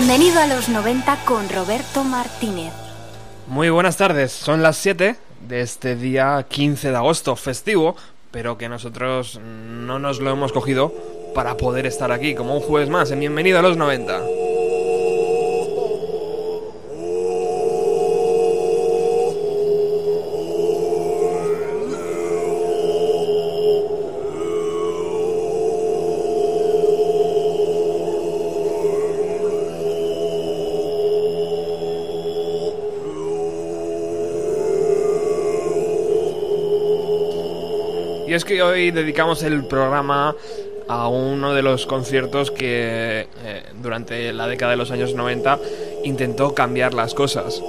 Bienvenido a los 90 con Roberto Martínez. Muy buenas tardes, son las 7 de este día 15 de agosto, festivo, pero que nosotros no nos lo hemos cogido para poder estar aquí como un jueves más en Bienvenido a los 90. Es que hoy dedicamos el programa a uno de los conciertos que eh, durante la década de los años 90 intentó cambiar las cosas.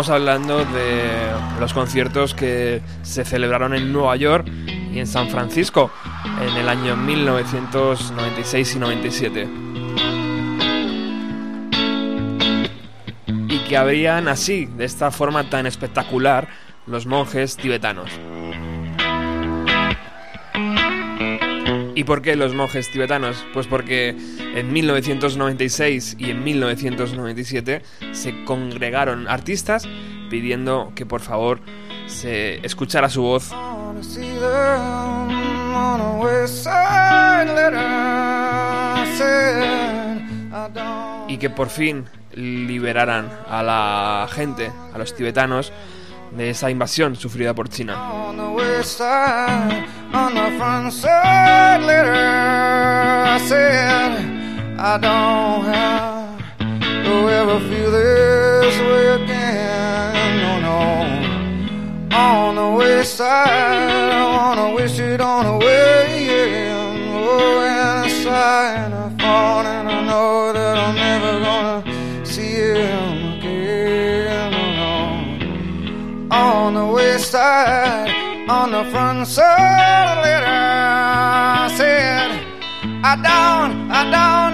Estamos hablando de los conciertos que se celebraron en Nueva York y en San Francisco en el año 1996 y 97. Y que abrían así, de esta forma tan espectacular, los monjes tibetanos. ¿Y por qué los monjes tibetanos? Pues porque en 1996 y en 1997 se congregaron artistas pidiendo que por favor se escuchara su voz y que por fin liberaran a la gente, a los tibetanos, de esa invasión sufrida por China. I don't have to ever feel this way again no no. On the west side I wanna wish it on away oh and a sign of fall and I know that I'm never gonna see him again no no. On the west side, on the front side of the letter, I said, I don't, I don't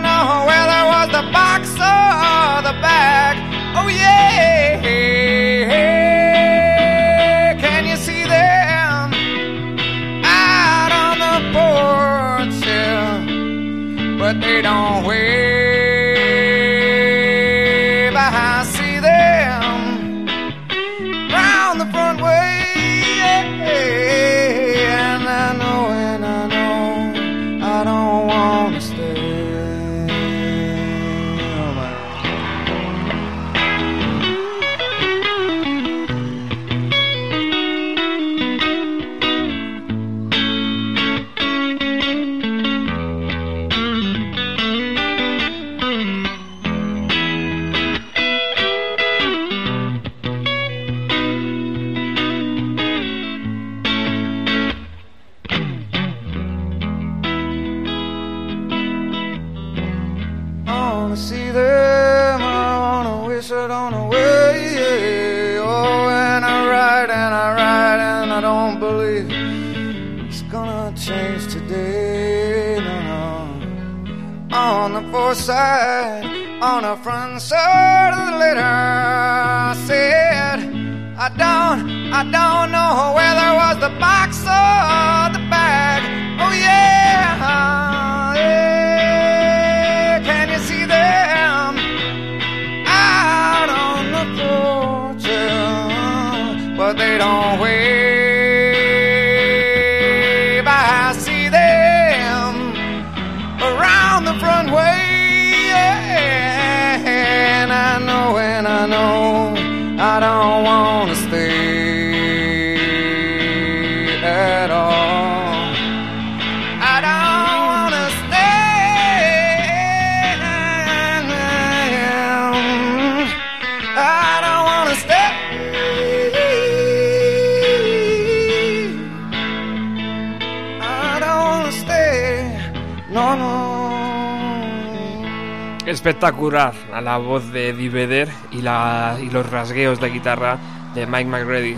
Espectacular a la voz de Eddie Vedder y, los rasgueos de guitarra de Mike McReady.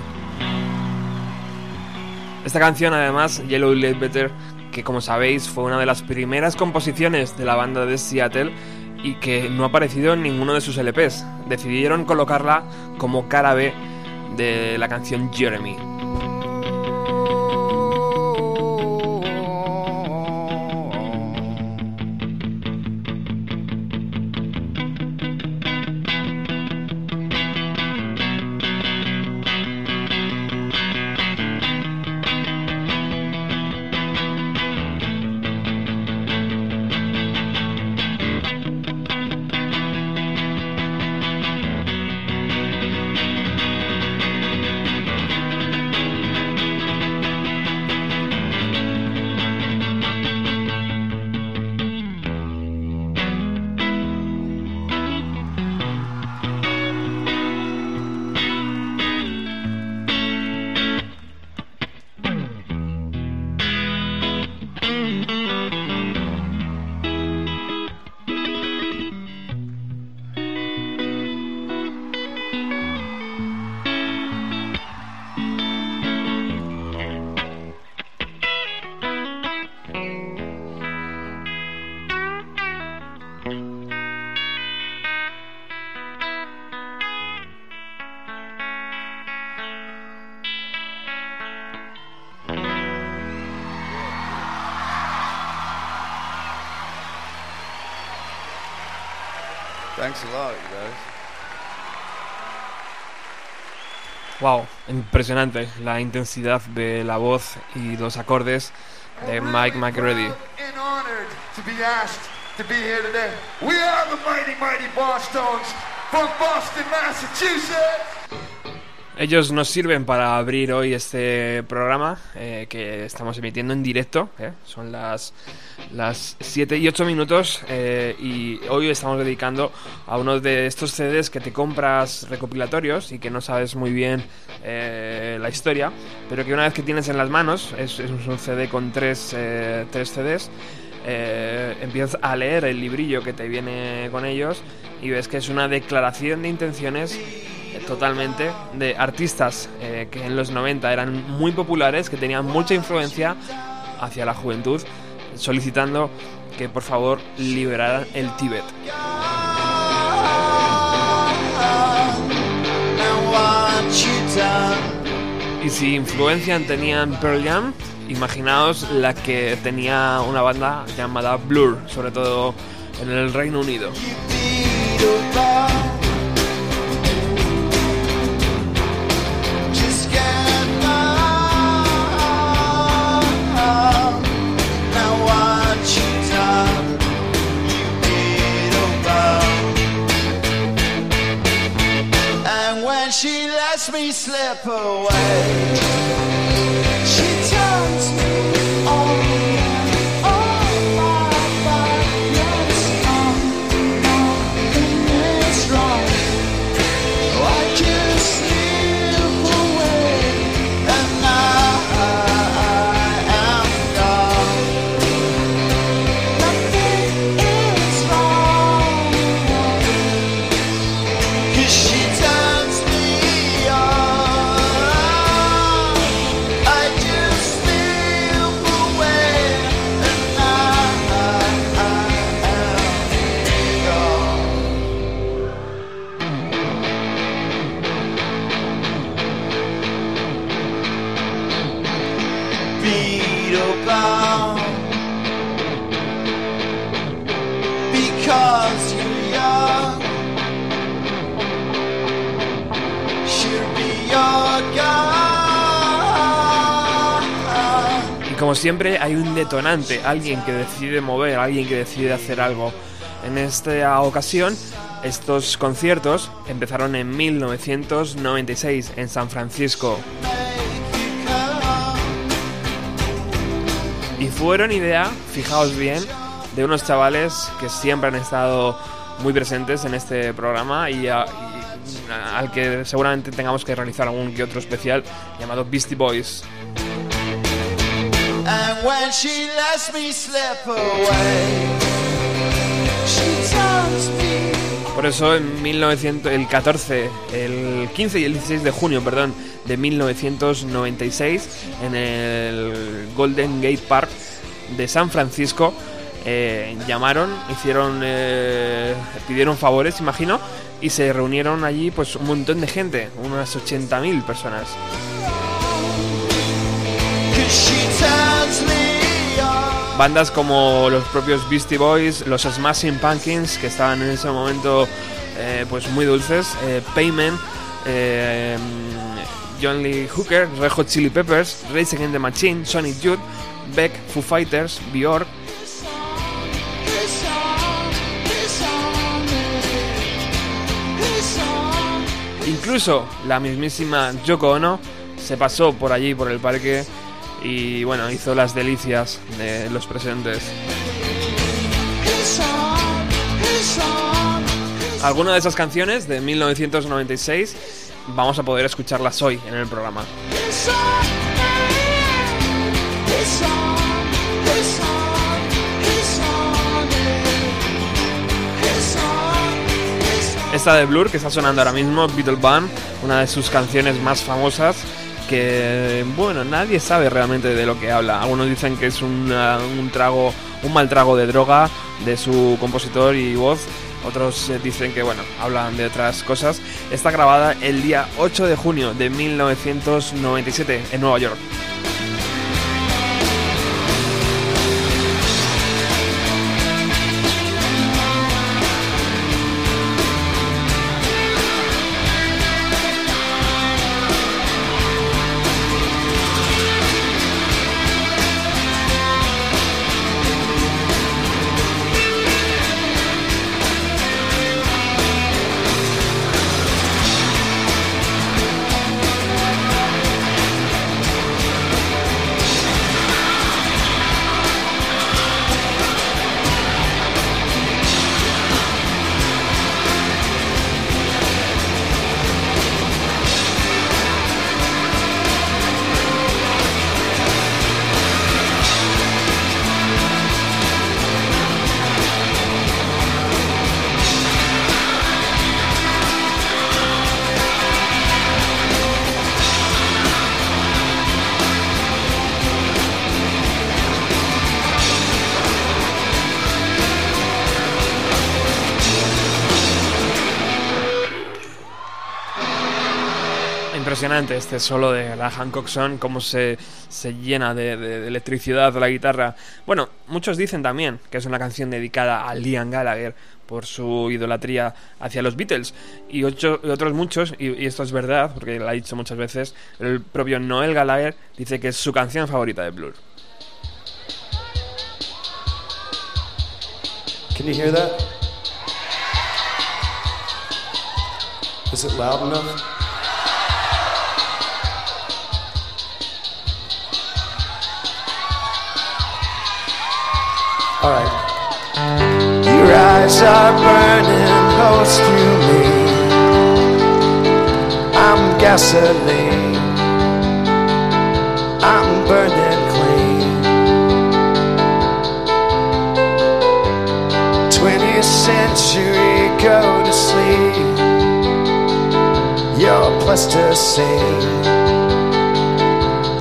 Esta canción, además, Yellow Better, que como sabéis fue una de las primeras composiciones de la banda de Seattle y que no ha aparecido en ninguno de sus LPs. Decidieron colocarla como cara B de la canción Jeremy. Impresionante la intensidad de la voz y los acordes de Mike McReady. Boston, Massachusetts. Ellos nos sirven para abrir hoy este programa eh, que estamos emitiendo en directo. eh. Son las, las 7 y 8 minutos eh, y hoy estamos dedicando a uno de estos CDs que te compras recopilatorios y que no sabes muy bien eh, la historia, pero que una vez que tienes en las manos, es, un CD con tres, tres CDs, empiezas a leer el librillo que te viene con ellos y ves que es una declaración de intenciones totalmente de artistas eh, que en los 90 eran muy populares, que tenían mucha influencia hacia la juventud, solicitando que por favor liberaran el Tíbet. Y si influencia tenían Pearl Jam, imaginaos la que tenía una banda llamada Blur, sobre todo en el Reino Unido. She lets me slip away, she turns me on. Como siempre hay un detonante, alguien que decide mover, alguien que decide hacer algo. En esta ocasión, estos conciertos empezaron en 1996 en San Francisco. Y fueron idea, fijaos bien, de unos chavales que siempre han estado muy presentes en este programa y, al que seguramente tengamos que realizar algún que otro especial llamado Beastie Boys. And when she lets me slip away, she tells me. Por eso en 1900, el 14, el 15 y el 16 de junio, perdón, de 1996, en el Golden Gate Park de San Francisco, eh, llamaron, hicieron, eh, pidieron favores, imagino, y se reunieron allí pues un montón de gente, unas 80.000 personas. Bandas como los propios Beastie Boys, los Smashing Pumpkins, que estaban en ese momento eh, pues muy dulces, eh, Payment, eh, John Lee Hooker, Red Hot Chili Peppers, Rage Against the Machine, Sonic Youth, Beck, Foo Fighters, Bjork, incluso la mismísima Yoko Ono se pasó por allí, por el parque, y bueno, hizo las delicias de los presentes. Algunas de esas canciones de 1996 vamos a poder escucharlas hoy en el programa. Esta de Blur que está sonando ahora mismo, Beatle Band, una de sus canciones más famosas que, bueno, nadie sabe realmente de lo que habla. Algunos dicen que es una- un trago, un mal trago de droga de su compositor y voz. Otros eh, dicen que, bueno, hablan de otras cosas. Está grabada el día 8 de junio de 1997 en Nueva York. Impresionante este solo de la Hancock Song, cómo se, se llena de, de- de electricidad la guitarra. Bueno, muchos dicen también que es una canción dedicada a Liam Gallagher por su idolatría hacia los Beatles. Y otros muchos, y, y esto es verdad, porque lo ha dicho muchas veces, el propio Noel Gallagher dice que es su canción favorita de Blur. Can you hear that? Is it loud enough? All right. Your eyes are burning close to me. I'm gasoline. I'm burning clean. 20th century, go to sleep. You're plasticine.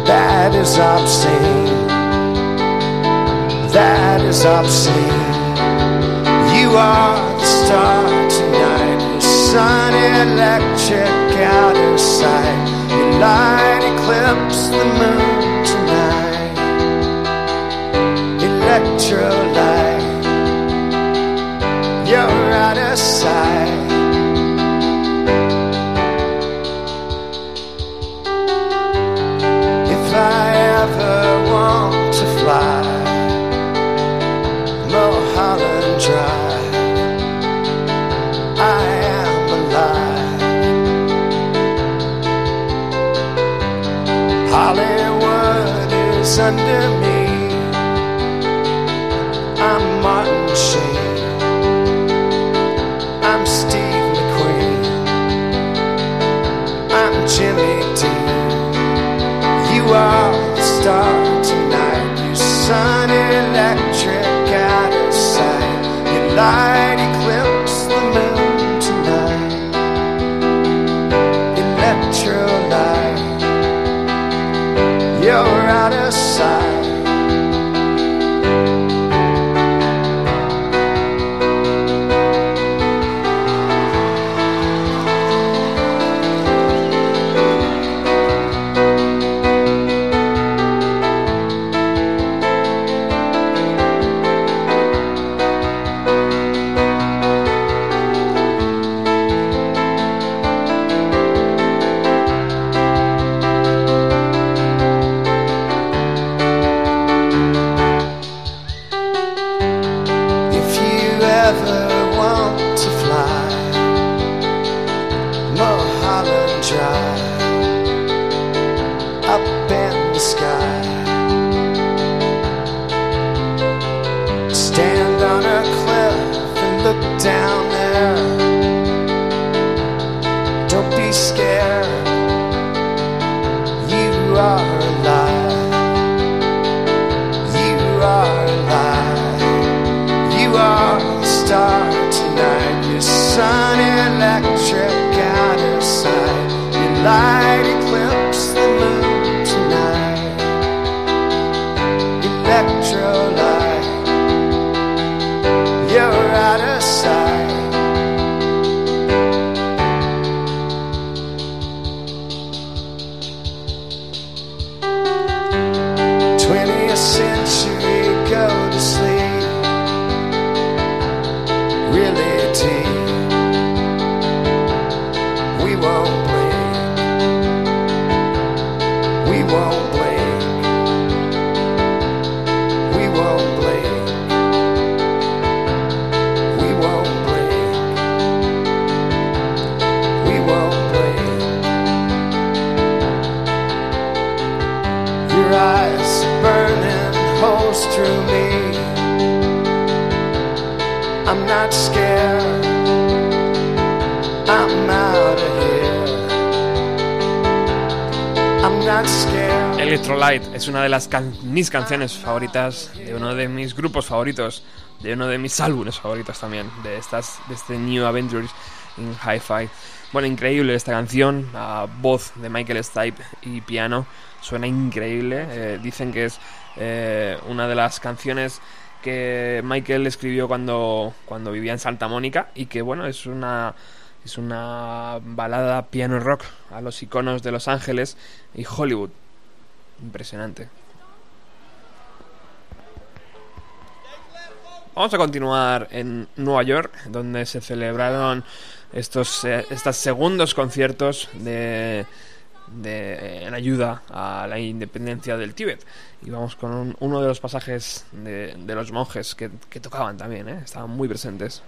That is obscene. That is obscene. You are the star tonight. The sun electric out of sight. Your light eclipses the moon tonight. Electrolyte. Under me. I'm Martin Sheen. I'm Steve McQueen. I'm Jimmy Dean. You are the star tonight. You sun electric out of sight. Your light life. Electrolyte es una de las can- mis canciones favoritas, de uno de mis grupos favoritos, de uno de mis álbumes favoritos también, de estas, de este New Adventures in Hi-Fi. Bueno, increíble esta canción, a voz de Michael Stipe y piano, suena increíble. eh, dicen que es eh, una de las canciones que Michael escribió cuando, cuando vivía en Santa Mónica y que bueno, es una es una balada piano rock a los iconos de Los Ángeles y Hollywood. Impresionante. Vamos a continuar en Nueva York, donde se celebraron estos, eh, estos segundos conciertos de, de- en ayuda a la independencia del Tíbet. Y vamos con un- uno de los pasajes de, los monjes que, que tocaban también, ¿eh? estaban muy presentes.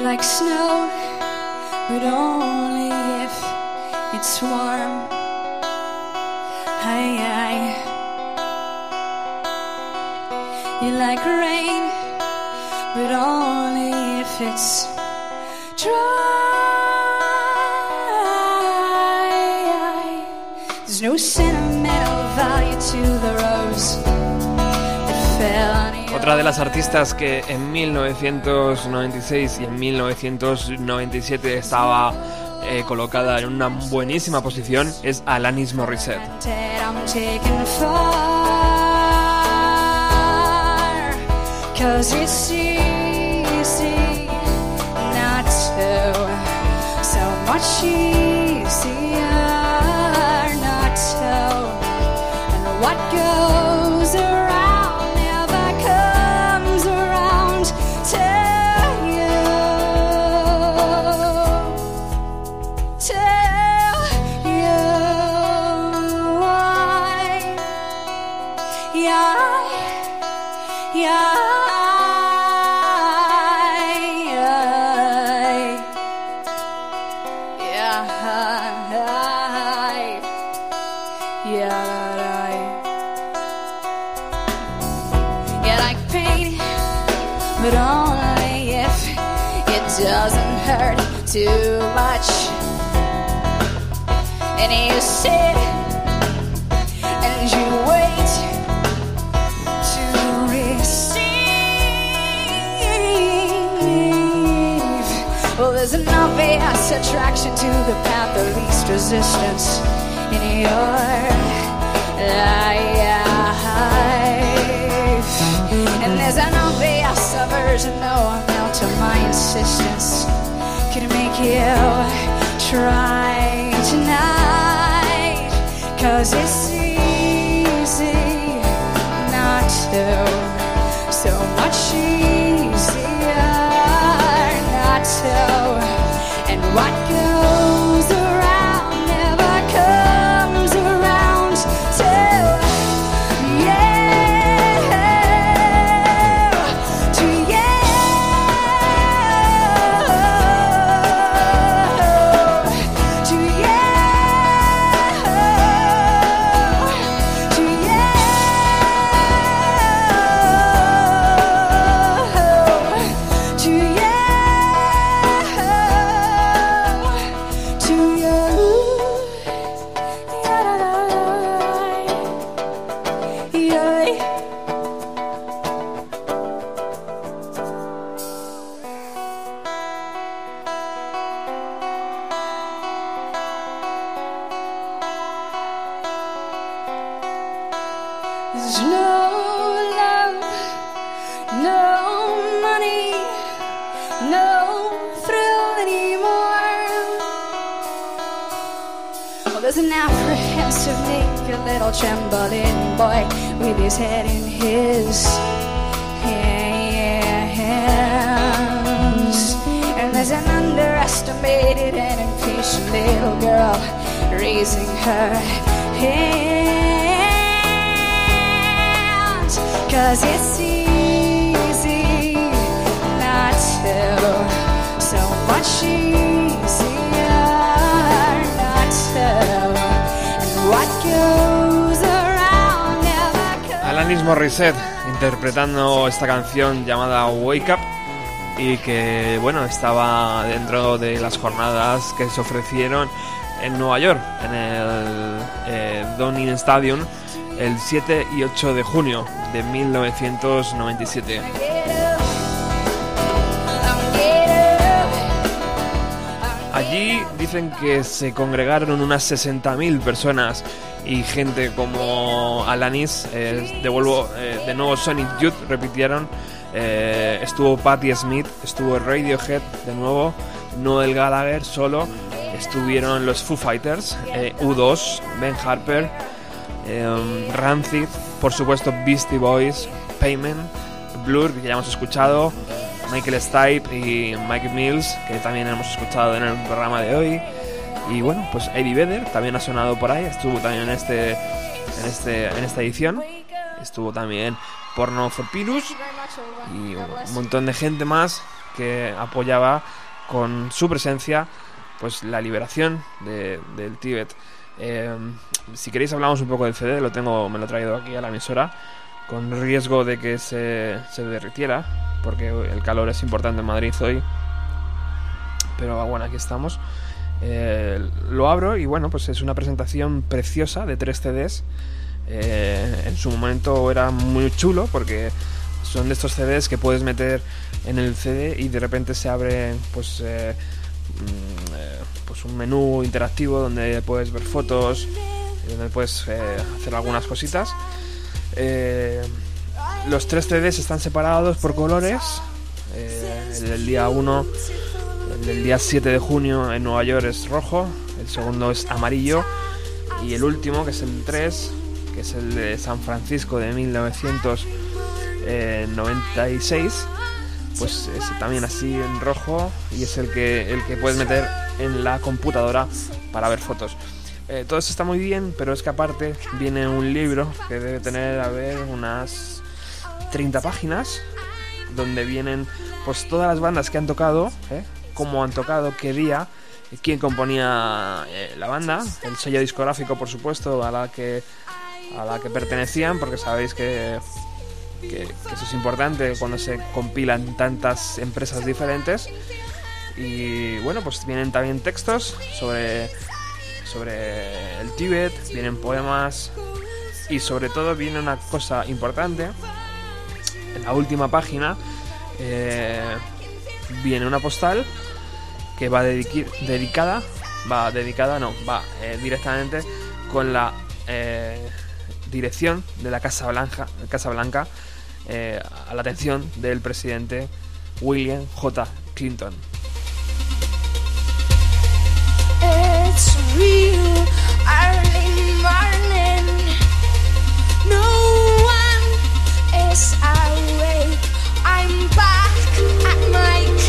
You're like snow, but only if it's warm. Aye, aye. You're like rain, but only if it's dry. There's no sentimental Otra de las artistas que en 1996 y en 1997 estaba eh, colocada en una buenísima posición es Alanis Morissette. To the path of least resistance in your life. And there's an obvious aversion, no amount to my insistence could make you try tonight. Cause it's esta canción llamada Wake Up y que bueno estaba dentro de las jornadas que se ofrecieron en Nueva York en el eh, Stadium el 7 y 8 de junio de 1997. Get up. Get up. Allí dicen que se congregaron unas 60.000 personas y gente como Alanis, eh, eh, de nuevo Sonic Youth, repitieron, eh, estuvo Patti Smith, estuvo Radiohead de nuevo, Noel Gallagher solo, estuvieron los Foo Fighters, eh, U2, Ben Harper, eh, Rancid, por supuesto Beastie Boys, Payment, Blur, que ya hemos escuchado, Michael Stipe y Mike Mills, que también hemos escuchado en el programa de hoy. Y bueno, pues Eddie Vedder también ha sonado por ahí, estuvo también en este en este en esta edición. Estuvo también Porno for Pirus y un montón de gente más que apoyaba con su presencia pues la liberación de- del Tíbet. Eh, si queréis hablamos un poco del CD, lo tengo, me lo he traído aquí a la emisora, con riesgo de que se, se derritiera, porque el calor es importante en Madrid hoy. Pero bueno, aquí estamos. Eh, lo abro y bueno, pues es una presentación preciosa de tres CDs. Eh, en su momento era muy chulo porque son de estos CDs que puedes meter en el CD y de repente se abre pues, eh, mm, pues un menú interactivo donde puedes ver fotos, donde puedes hacer algunas cositas. Los tres CDs están separados por colores. El día 1, el del día 7 de junio en Nueva York es rojo, el segundo es amarillo y el último, que es el 3, que es el de San Francisco de 1996, pues es también así en rojo y es el que, el que puedes meter en la computadora para ver fotos. Eh, todo eso está muy bien, pero es que aparte viene un libro que debe tener, a ver, unas 30 páginas, donde vienen pues todas las bandas que han tocado, ¿eh? Cómo han tocado, qué día, quién componía eh, la banda, el sello discográfico por supuesto a la que a la que pertenecían, porque sabéis que, que, que eso es importante cuando se compilan tantas empresas diferentes. Y bueno, pues vienen también textos sobre, sobre el Tíbet, vienen poemas y sobre todo viene una cosa importante. En la última página eh, viene una postal que va dedicada, va dedicada, no, va eh, directamente con la eh, dirección de la Casa Blanca, Casa Blanca eh, a la atención del presidente William J. Clinton. It's real. No one is awake. I'm back at my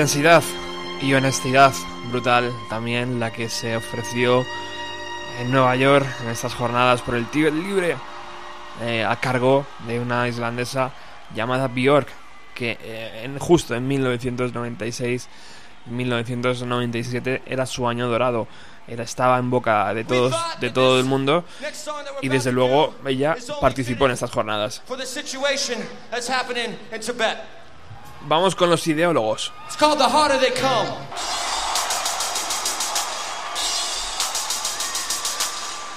Intensidad y honestidad brutal también la que se ofreció en Nueva York en estas jornadas por el Tíbet libre eh, a cargo de una islandesa llamada Björk que eh, justo en 1996 1997 era su año dorado. Era, estaba en boca de todos de todo el mundo y desde luego ella participó en estas jornadas vamos con los ideólogos It's called The Harder They Come.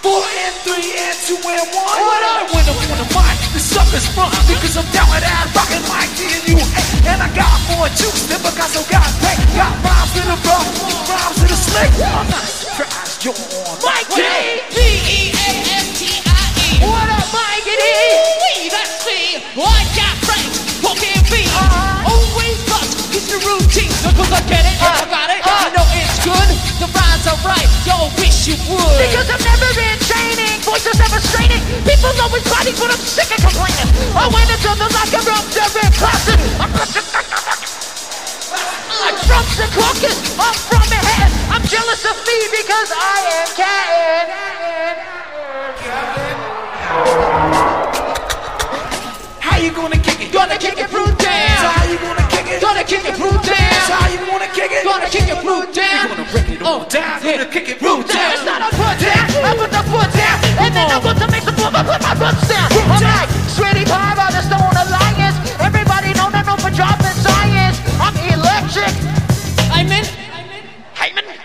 Four and three and two and one. What up? When I'm on the mic, the suckers run because I'm down with that rockin' mic and you. And I got more juice than Picasso got paid. Got rhymes in the rough, rhymes in the slick. I'm not surprised you're on. Mike D. B-E-A-S-T-I-E. What up, Mike D? We, that's me. I got Frank, I get it, I uh, got it, uh. I know it's good. The rhymes are right, yo, wish you would. Because I've never been training, voices never straining. People always fighting, but I'm sick of complaining. I went into the locker room during classes. I'm I drums and caucus, I'm from Manhattan. I'm jealous of me because I am Cat. How you gonna kick it? Gonna kick it through down. How you gonna kick it? Gonna kick it through down. How you gonna kick it? Gonna kick it through down. Gonna break it all down. yeah. Gonna kick it through down. It's not a put down. I put the foot down. And then I want to make the move. I put my roots down. I'm like Sweetie Pie by the Stone Alliance. Everybody know that no for dropping science. I'm electric. I'm in. Hyman. Now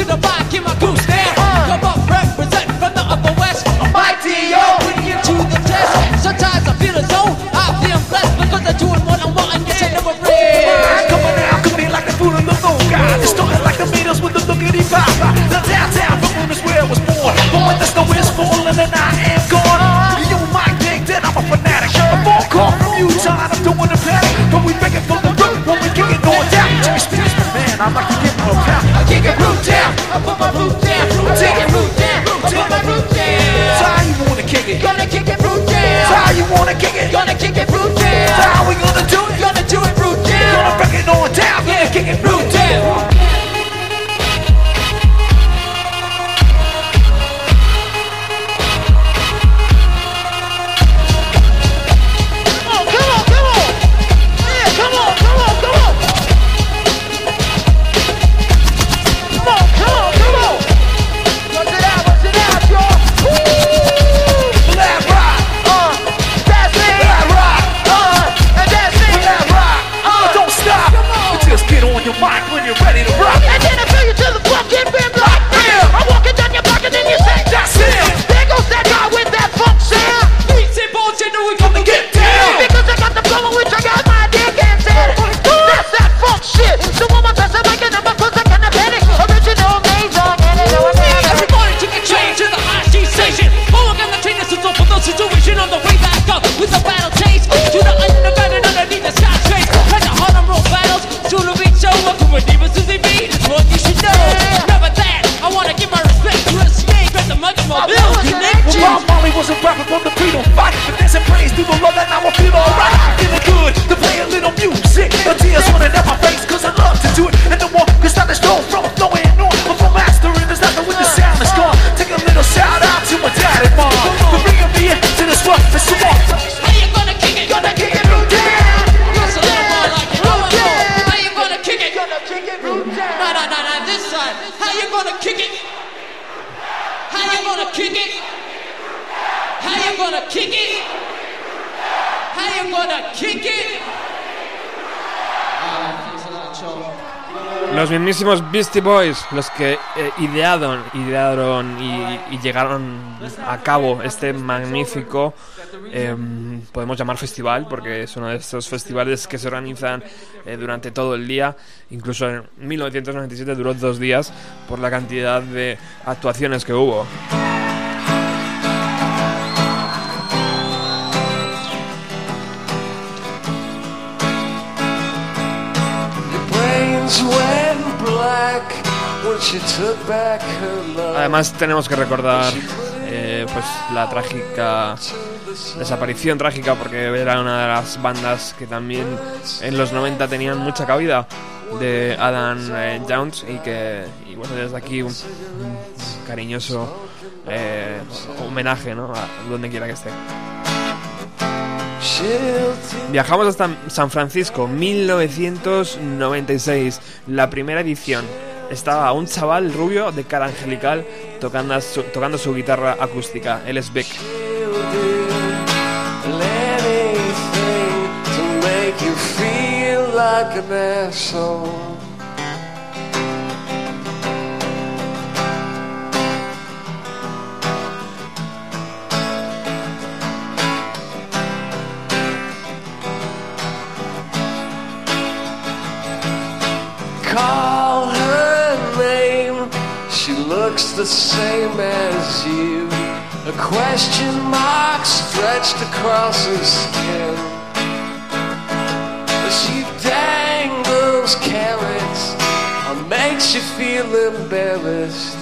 Into the mic, get my goose down. Uh-huh. Come up, represent from the upper west. Mike D.O. Putting you to the test. Sometimes I feel as though I feel blessed because I'm doing what I want and yes, I never rest. Coming out, coming like the food of the low guy. Distorted like the meters with the lookity pop. The downtown Brooklyn is where I was born. But when the snow is falling and I am gone, you might think that I'm a fanatic. A phone call from Utah, Mismísimos Beastie Boys, los que eh, idearon, idearon y, y llegaron a cabo este magnífico, em, podemos llamar festival, porque es uno de estos festivales que se organizan eh, durante todo el día, incluso en 1997 duró dos días por la cantidad de actuaciones que hubo. Además tenemos que recordar eh, pues la trágica desaparición trágica porque era una de las bandas que también en los 90 tenían mucha cabida de Adam eh, Jones y que y bueno desde aquí un, cariñoso eh, homenaje ¿no? a donde quiera que esté. Viajamos hasta San Francisco, 1996, la primera edición. Estaba un chaval rubio de cara angelical tocando su, guitarra acústica. Él es Beck. Looks the same as you. A question mark stretched across her skin. She dangles carrots or makes you feel embarrassed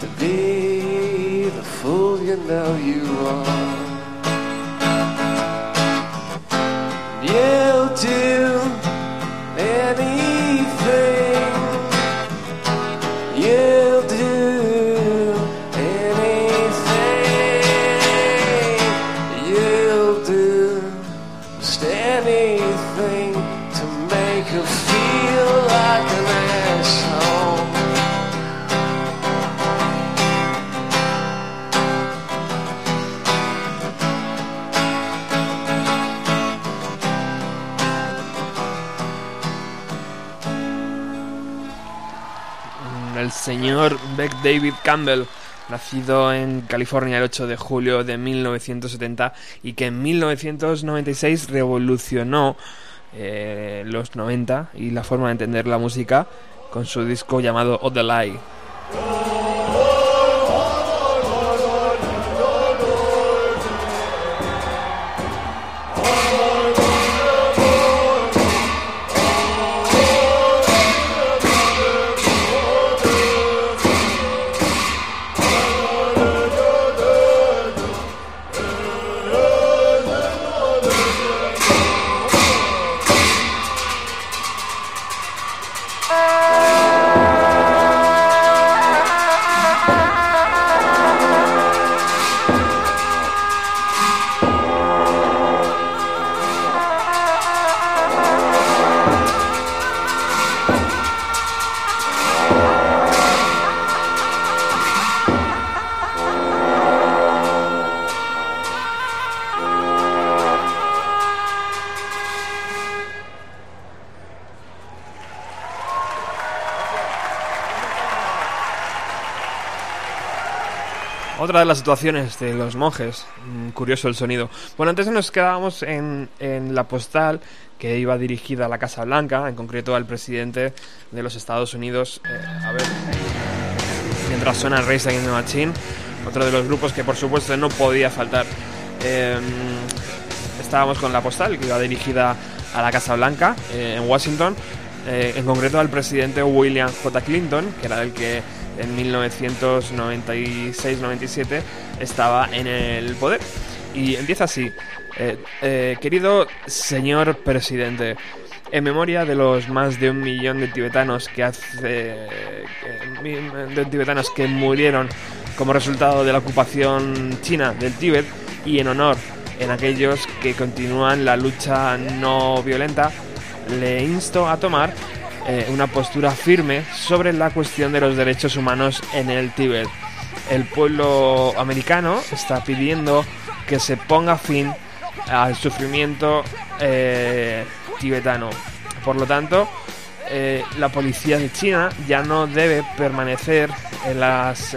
to be the fool you know you are. You'll el señor Beck David Campbell, nacido en California el 8 de julio de 1970 y que en 1996 revolucionó eh, los 90 y la forma de entender la música con su disco llamado Oh the Lie. Otra de las situaciones de los monjes, mm, curioso el sonido. Bueno, antes nos quedábamos en, en la postal que iba dirigida a la Casa Blanca, en concreto al presidente de los Estados Unidos. eh, a ver, mientras suena Race Against the Machine, otro de los grupos que por supuesto no podía faltar. Eh, estábamos con la postal que iba dirigida a la Casa Blanca eh, en Washington, eh, en concreto al presidente William J. Clinton, que era el que en 1996-97 estaba en el poder. Y empieza así. Eh, eh, querido señor presidente, en memoria de los más de un millón de tibetanos que hace de tibetanos que murieron como resultado de la ocupación china del Tíbet y en honor en aquellos que continúan la lucha no violenta, le insto a tomar eh, una postura firme sobre la cuestión de los derechos humanos en el Tíbet. El pueblo americano está pidiendo que se ponga fin al sufrimiento eh, tibetano. Por lo tanto, eh, la policía de China ya no debe permanecer en las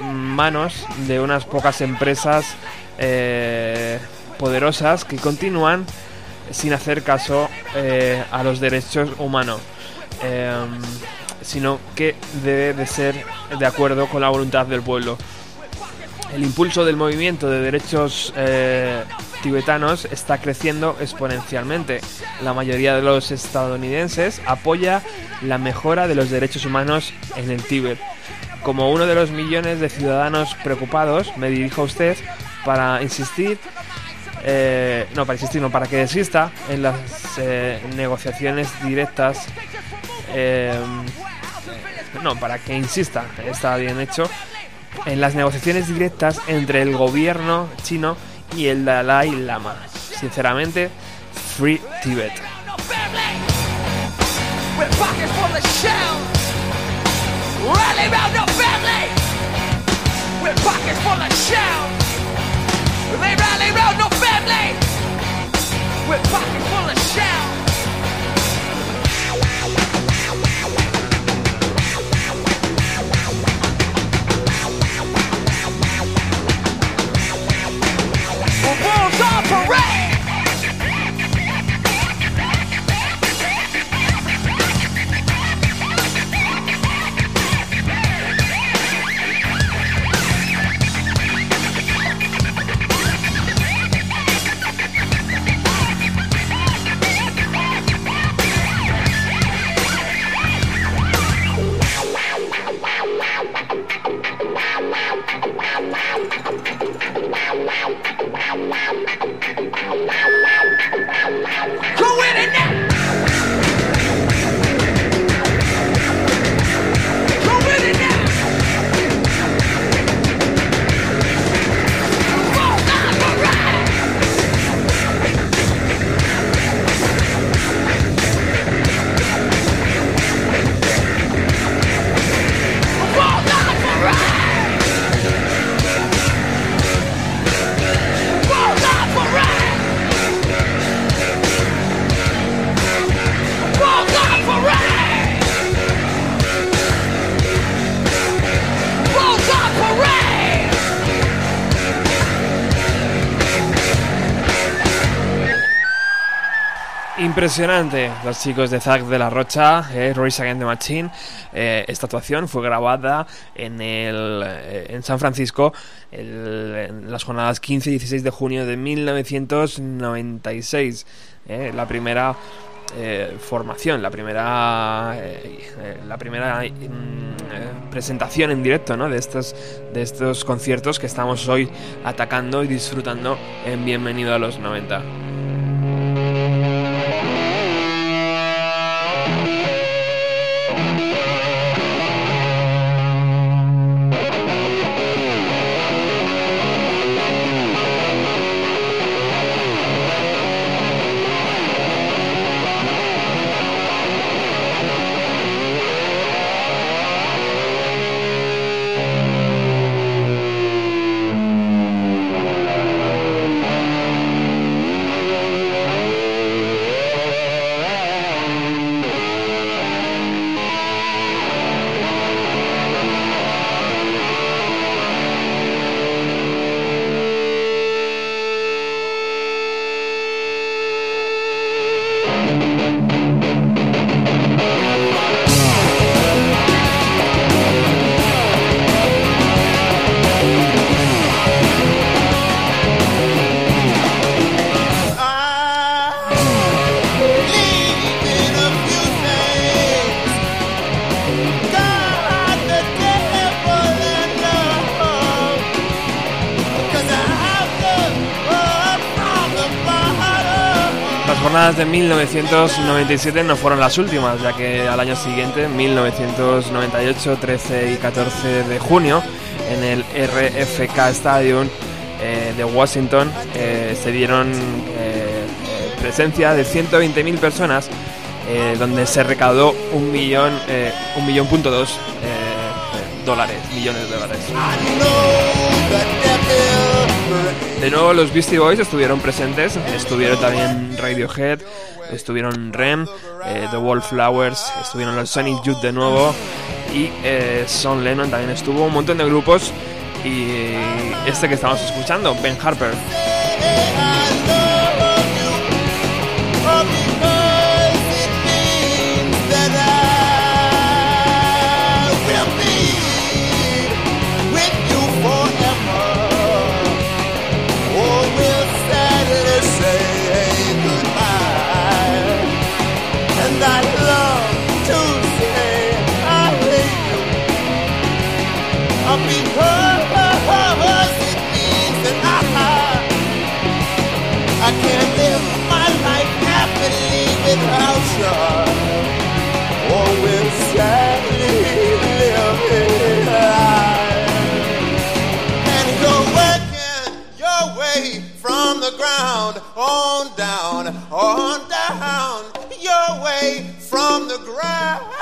manos de unas pocas empresas poderosas que continúan sin hacer caso eh, a los derechos humanos, eh, sino que debe de ser de acuerdo con la voluntad del pueblo. El impulso del movimiento de derechos eh, tibetanos está creciendo exponencialmente. La mayoría de los estadounidenses apoya la mejora de los derechos humanos en el Tíbet. Como uno de los millones de ciudadanos preocupados, me dirijo a usted para insistir, eh, no, para insistir, no, para que desista en las eh, negociaciones directas, eh, no, para que insista, está bien hecho, en las negociaciones directas entre el gobierno chino y el Dalai Lama. Sinceramente, Free Tibet. Pockets. They rally round your family. With pockets full of shells. Wolves on parade. Impresionante, los chicos de Zack de la Rocha, eh, Royce Again the Machine. Eh, esta actuación fue grabada en, el, eh, en San Francisco en las jornadas 15 y 16 de junio de 1996. eh, la primera eh, formación, la primera, eh, la primera mm, presentación en directo ¿no? de, estos, de estos conciertos que estamos hoy atacando y disfrutando en Bienvenido a los 90. Las jornadas de 1997 no fueron las últimas, ya que al año siguiente, 1998, 13 y 14 de junio, en el RFK Stadium eh, de Washington, eh, se dieron eh, eh, presencia de 120.000 personas, donde se recaudó un millón, un millón punto dos dólares, millones de dólares. De nuevo los Beastie Boys estuvieron presentes, estuvieron también Radiohead, estuvieron Rem, eh, The Wallflowers, estuvieron los Sonic Youth de nuevo. Y eh, Son Lennon también estuvo, un montón de grupos. Y este que estamos escuchando, Ben Harper. On down, on down, your way from the ground.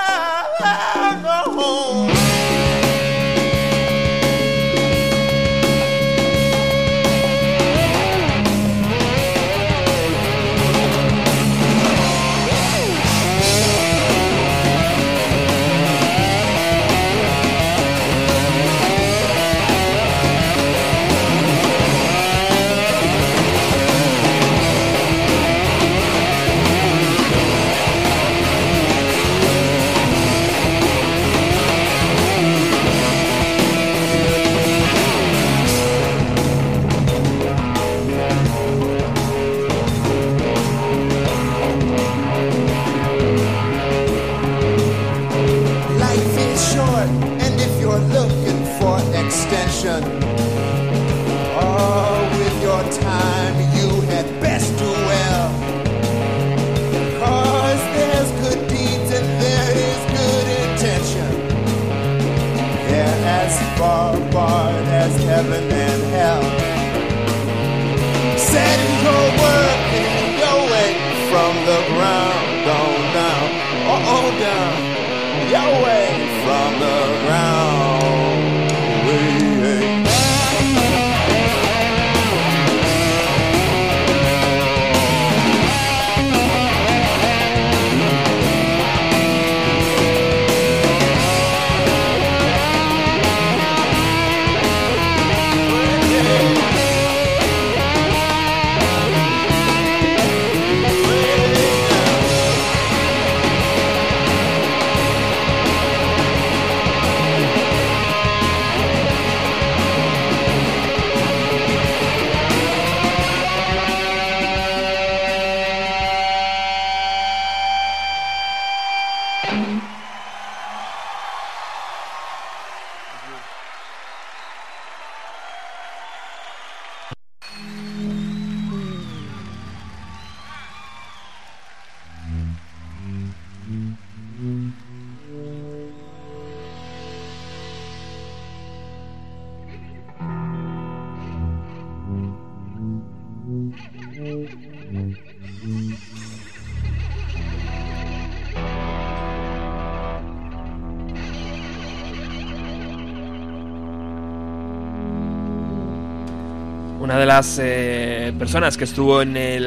Las eh, personas que estuvo en el,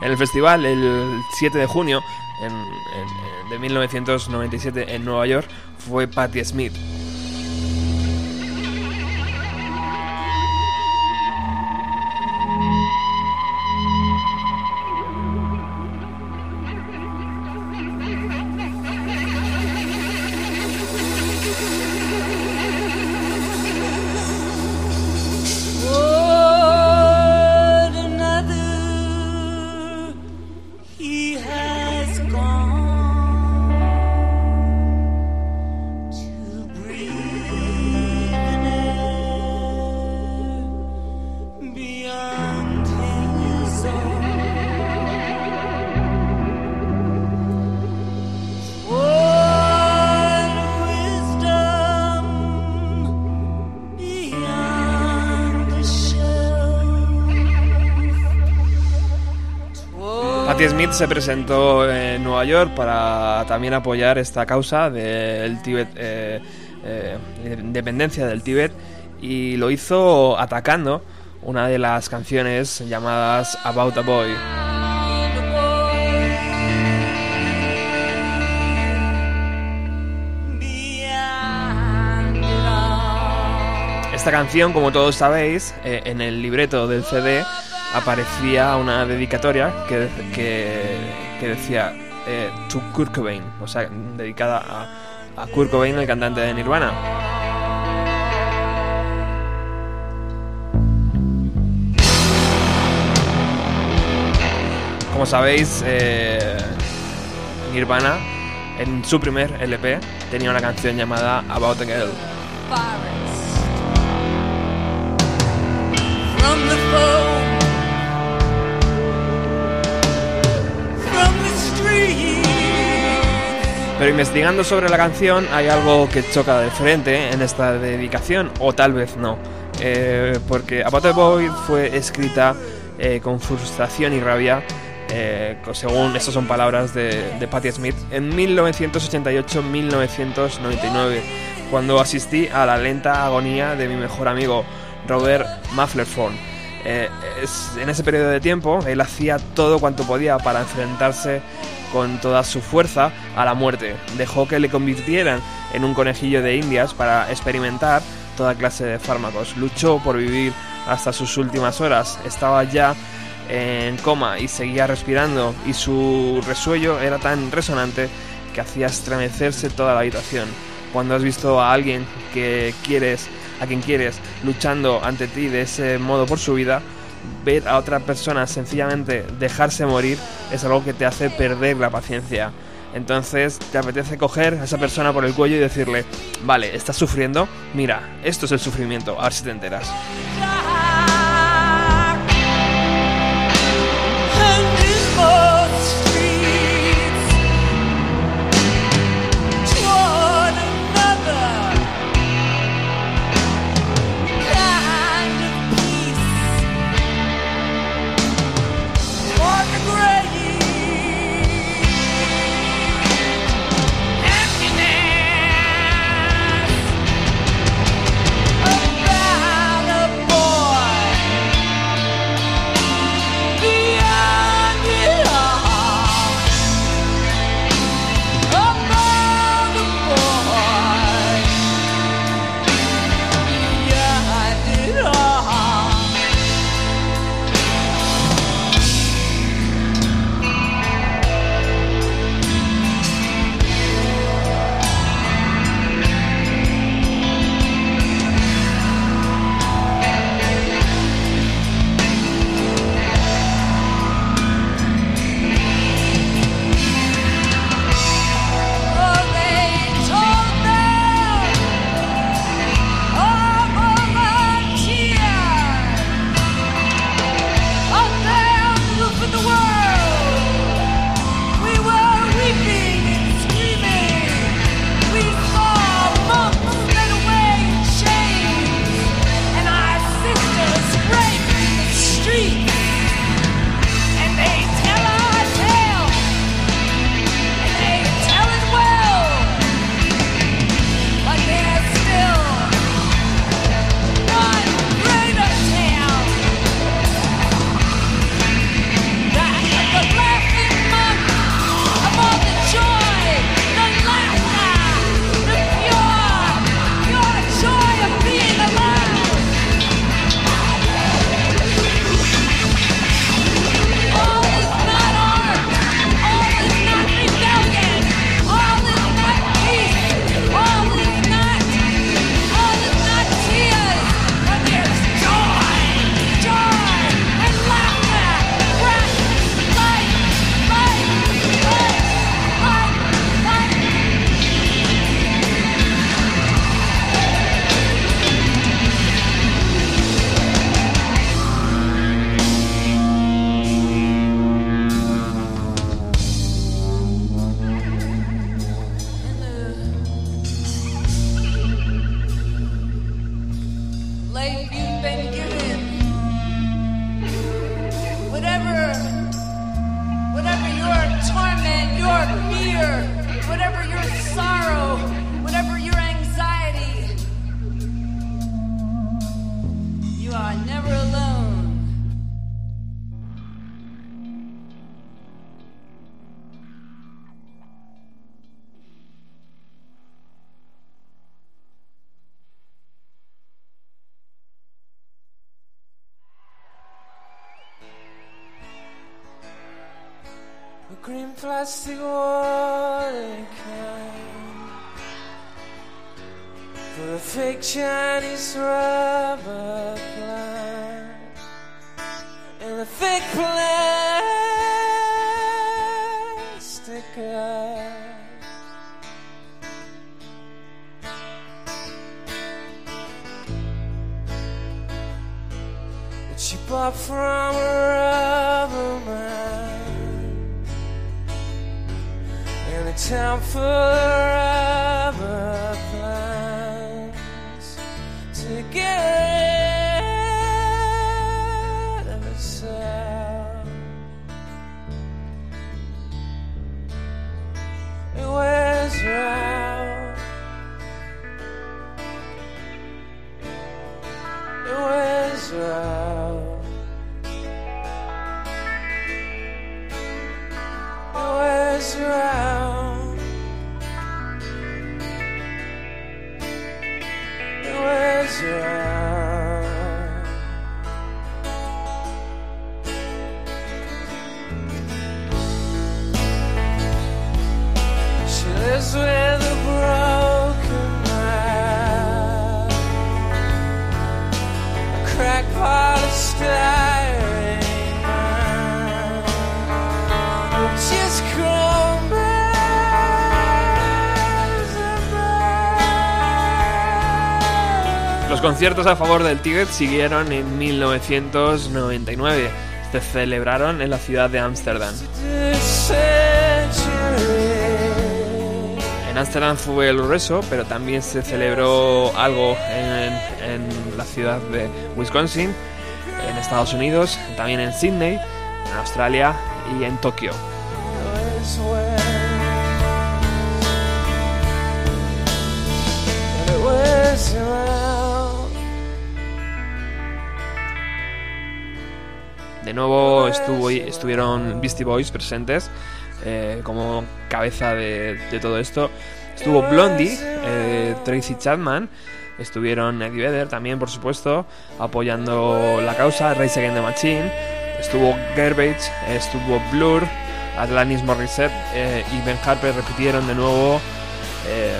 en el festival el 7 de junio de 1997 en Nueva York fue Patti Smith. Se presentó en Nueva York para también apoyar esta causa del Tíbet, eh, eh, independencia del Tíbet, y lo hizo atacando una de las canciones llamadas About a Boy. Esta canción, como todos sabéis, eh, en el libreto del CD aparecía una dedicatoria que, que, decía eh, To Kurt Cobain, o sea, dedicada a, a Kurt Cobain, el cantante de Nirvana. Como sabéis, eh, Nirvana en su primer LP tenía una canción llamada About a Girl. Pero investigando sobre la canción hay algo que choca de frente en esta dedicación, o tal vez no. Eh, porque About a Boy fue escrita eh, con frustración y rabia, eh, según estas son palabras de, de Patti Smith, en 1988-1999, cuando asistí a la lenta agonía de mi mejor amigo Robert Mufflerford. Eh, en ese periodo de tiempo, él hacía todo cuanto podía para enfrentarse con toda su fuerza a la muerte. Dejó que le convirtieran en un conejillo de indias para experimentar toda clase de fármacos. Luchó por vivir hasta sus últimas horas. Estaba ya en coma y seguía respirando y su resuello era tan resonante que hacía estremecerse toda la habitación. Cuando has visto a alguien que quieres, a quien quieres, luchando ante ti de ese modo por su vida, ver a otra persona sencillamente dejarse morir es algo que te hace perder la paciencia. Entonces te apetece coger a esa persona por el cuello y decirle, vale, estás sufriendo, mira, esto es el sufrimiento, a ver si te enteras. Bought from a rubber man. In a town full of conciertos a favor del Tíbet siguieron en 1999. Se celebraron en la ciudad de Ámsterdam. En Ámsterdam fue el grueso, pero también se celebró algo en, en la ciudad de Wisconsin, en Estados Unidos, también en Sydney, en Australia y en Tokio. De nuevo estuvo, estuvieron Beastie Boys presentes eh, como cabeza de, todo esto. Estuvo Blondie, eh, Tracy Chapman, estuvieron Eddie Vedder también, por supuesto, apoyando la causa, Race Against the Machine. Estuvo Garbage, estuvo Blur, Atlantis Morissette eh, y Ben Harper repitieron de nuevo. eh,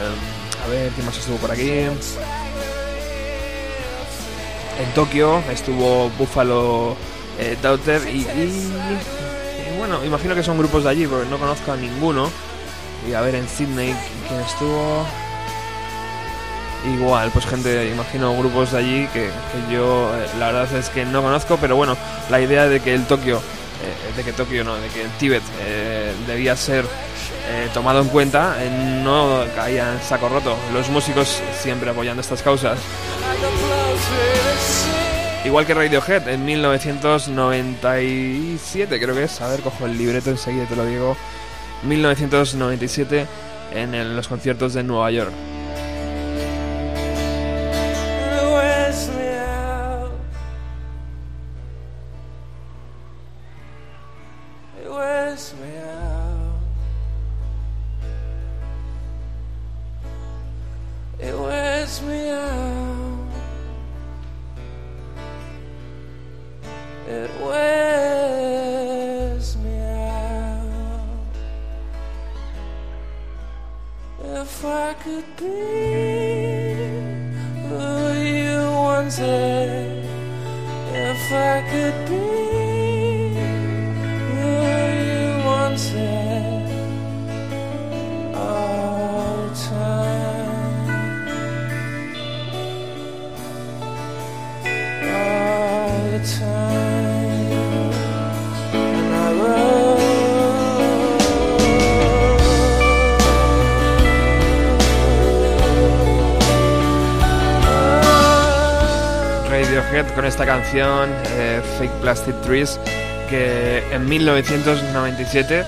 a ver, ¿quién más estuvo por aquí? En Tokio estuvo Buffalo eh, Daughter y, bueno, imagino que son grupos de allí porque no conozco a ninguno. Y a ver en Sydney quién estuvo. Igual, pues gente, imagino grupos de allí que, yo eh, la verdad es que no conozco, pero bueno, la idea de que el Tokio, eh, de que Tokio no, de que el Tíbet eh, debía ser tomado en cuenta, no caía en saco roto. Los músicos siempre apoyando estas causas. Igual que Radiohead en 1997, creo que es. A ver, cojo el libreto enseguida te lo digo. 1997 en el- los conciertos de Nueva York. Eh, Fake Plastic Trees, que en 1997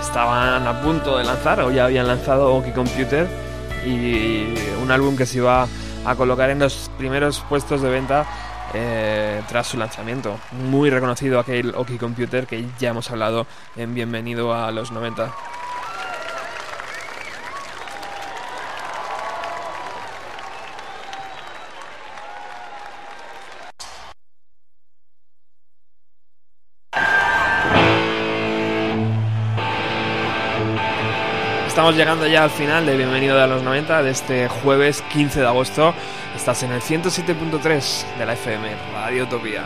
estaban a punto de lanzar o ya habían lanzado Oki Computer y un álbum que se iba a colocar en los primeros puestos de venta eh, tras su lanzamiento. Muy reconocido aquel Oki Computer que ya hemos hablado en Bienvenido a los 90. Estamos llegando ya al final de Bienvenido a los 90 de este jueves 15 de agosto. Estás en el 107.3 de la FM, Radio Utopía.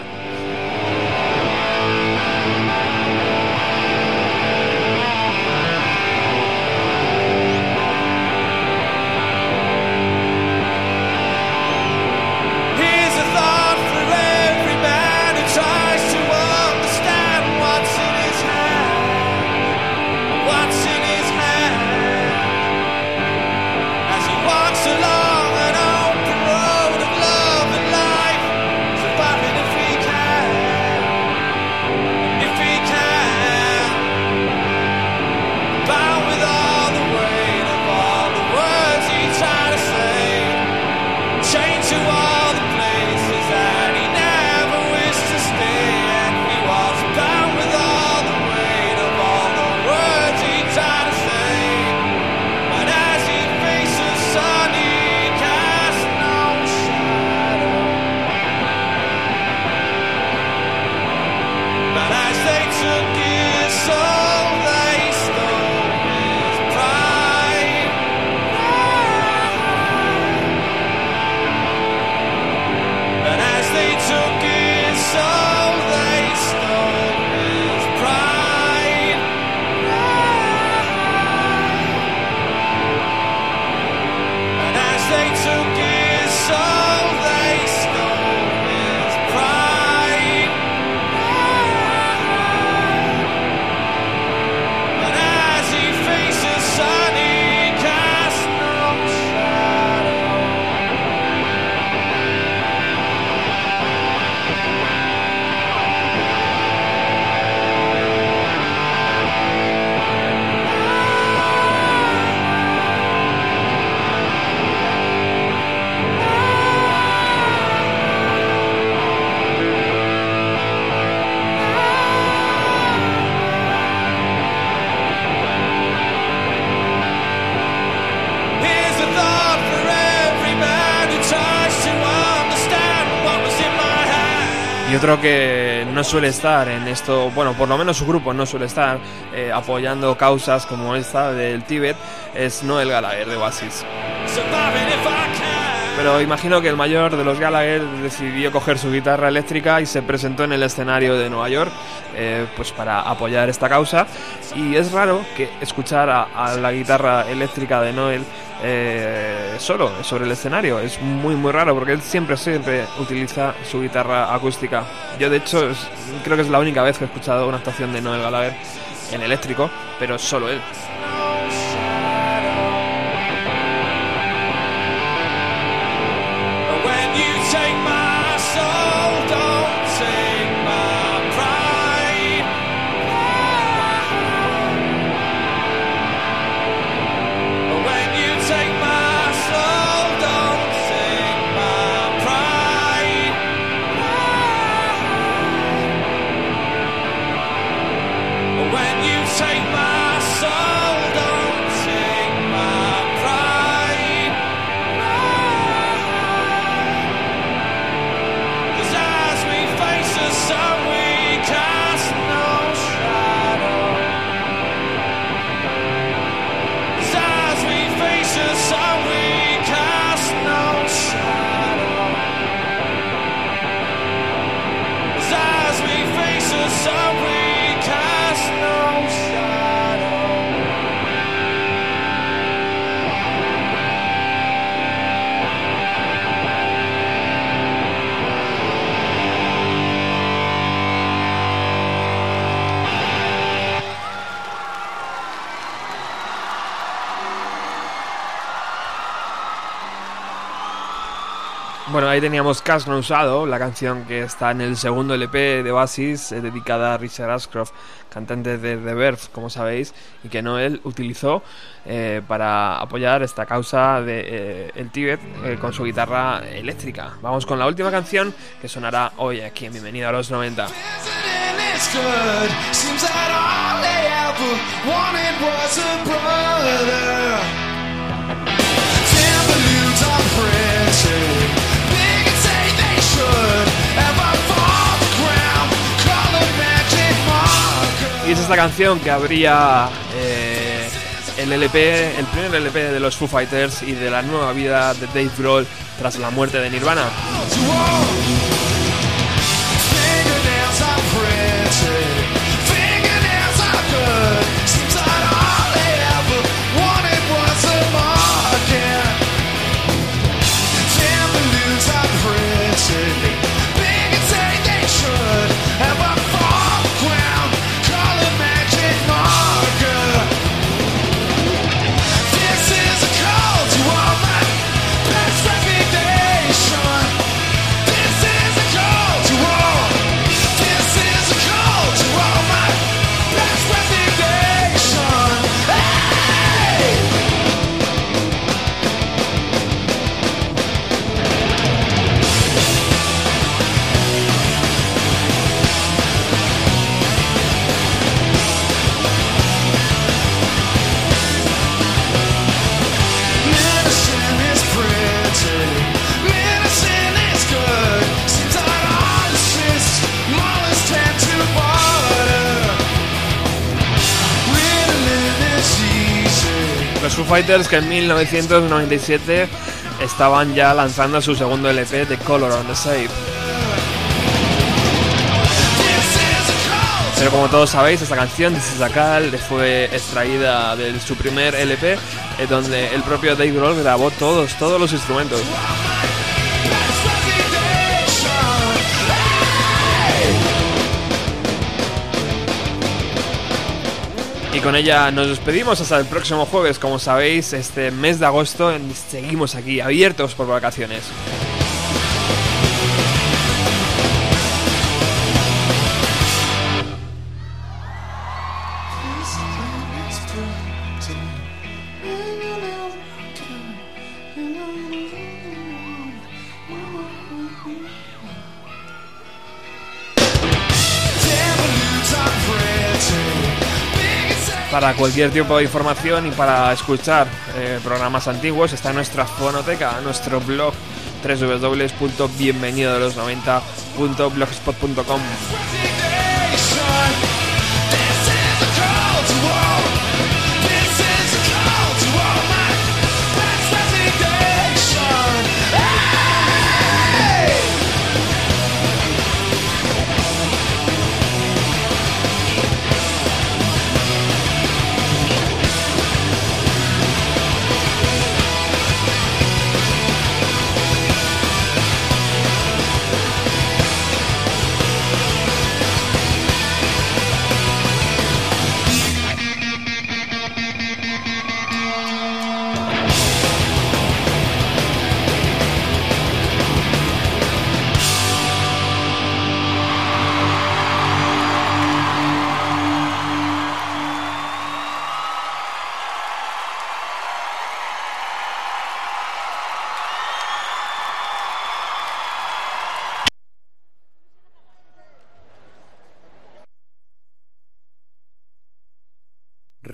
Otro que no suele estar en esto, bueno, por lo menos su grupo no suele estar eh, apoyando causas como esta del Tíbet, es Noel Gallagher de Oasis. Pero imagino que el mayor de los Gallagher decidió coger su guitarra eléctrica y se presentó en el escenario de Nueva York eh, pues para apoyar esta causa. Y es raro que escuchar a, a la guitarra eléctrica de Noel eh, solo sobre el escenario. Es muy muy raro porque él siempre siempre utiliza su guitarra acústica. Yo de hecho es- creo que es la única vez que he escuchado una actuación de Noel Gallagher en eléctrico, pero solo él. Bueno, ahí teníamos Cash No Usado, la canción que está en el segundo LP de Oasis, eh, dedicada a Richard Ashcroft, cantante de The Verve, como sabéis, y que Noel utilizó eh, para apoyar esta causa de eh, el Tíbet con su guitarra eléctrica. Vamos con la última canción que sonará hoy aquí en Bienvenido a los 90. Y es esta canción que abría eh, el LP, el primer LP de los Foo Fighters y de la nueva vida de Dave Grohl tras la muerte de Nirvana. Fighters que en 1997 estaban ya lanzando su segundo LP de Color on the Shape. Pero como todos sabéis, esta canción de Sisakal fue extraída de su primer LP, eh, donde el propio Dave Grohl grabó todos, todos los instrumentos. Y con ella nos despedimos hasta el próximo jueves. Como sabéis, este mes de agosto seguimos aquí, abiertos por vacaciones. Cualquier tipo de información y para escuchar eh, programas antiguos está nuestra fonoteca, nuestro blog www.bienvenidodelos90.blogspot.com.